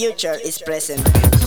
future is present.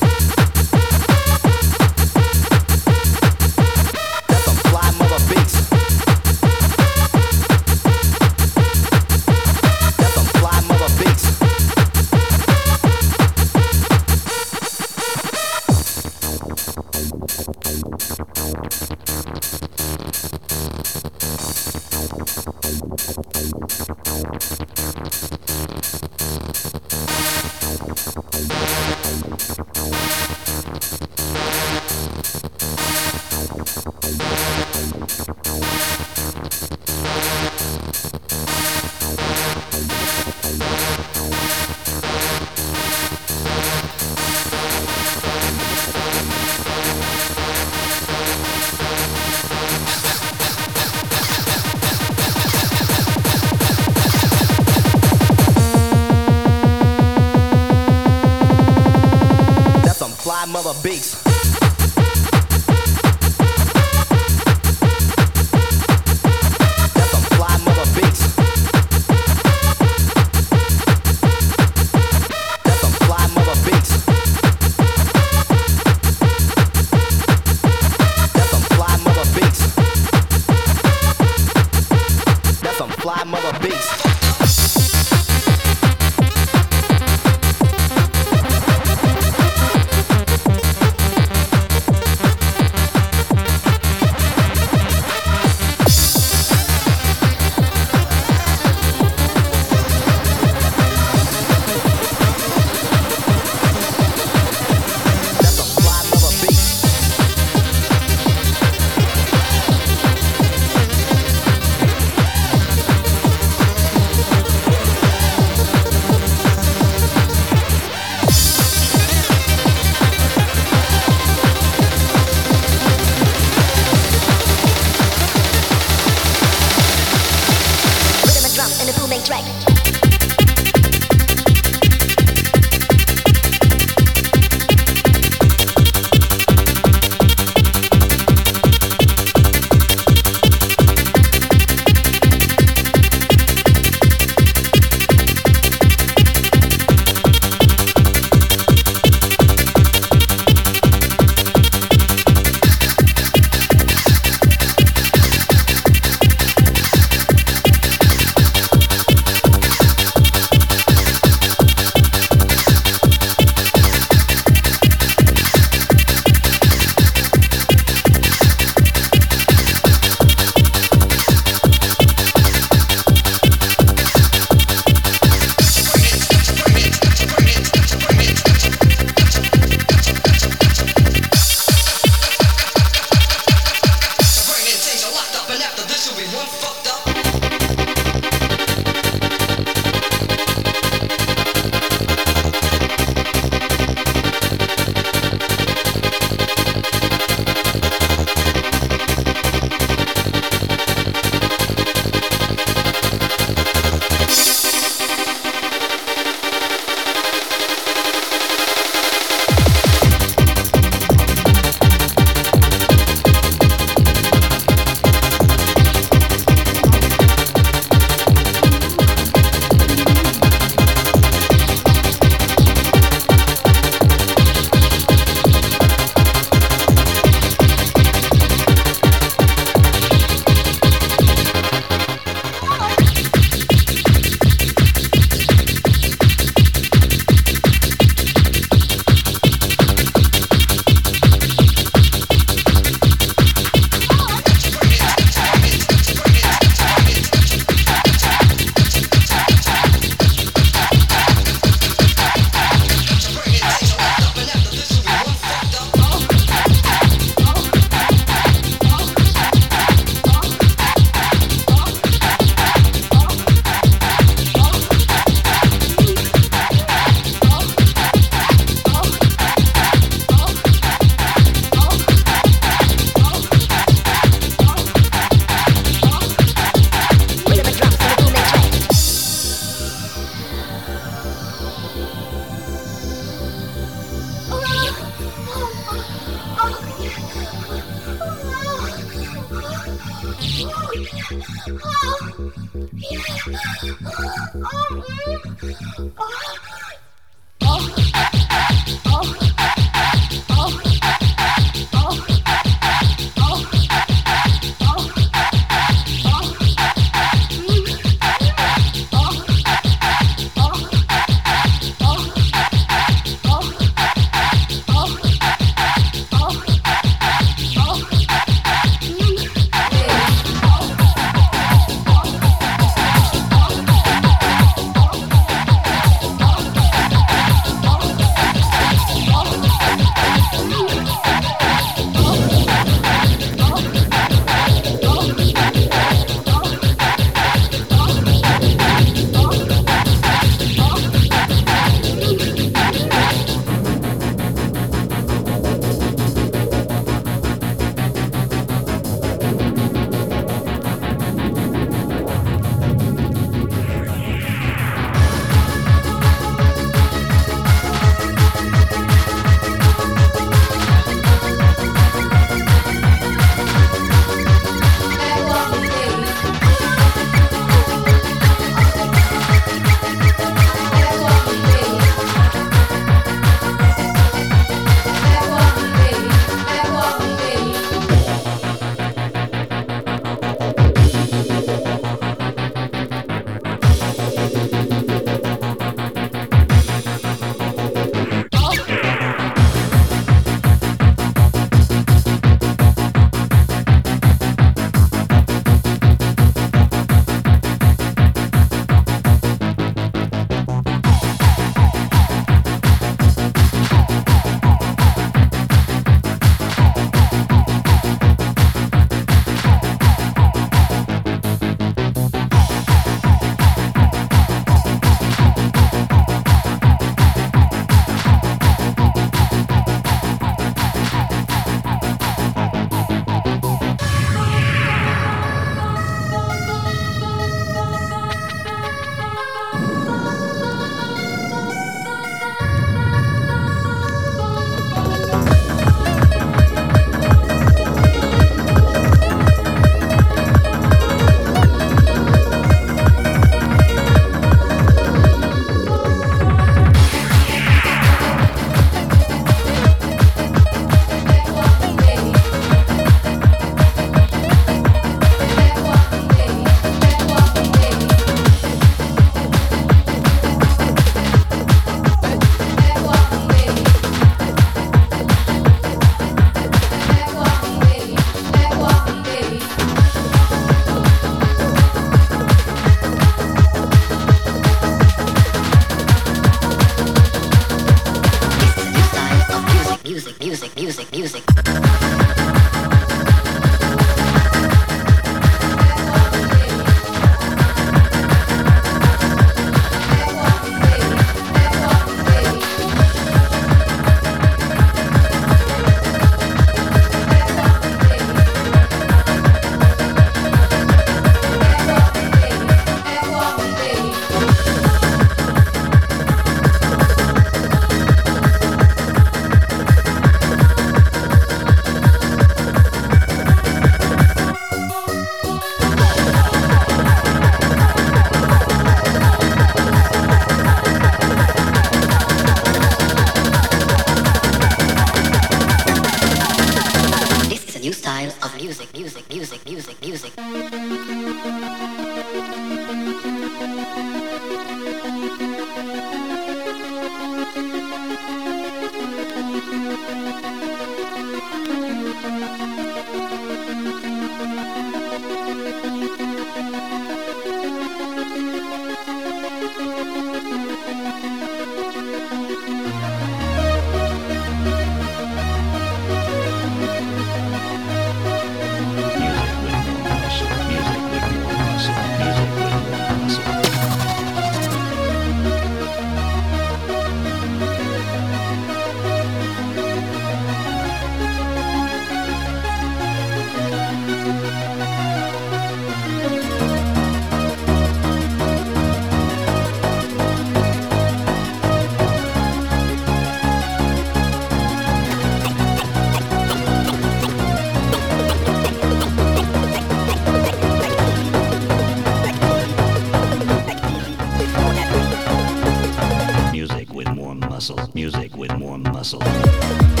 Thank you.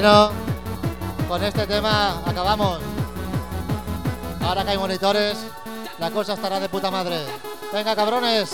Bueno, con este tema acabamos. Ahora que hay monitores, la cosa estará de puta madre. Venga, cabrones.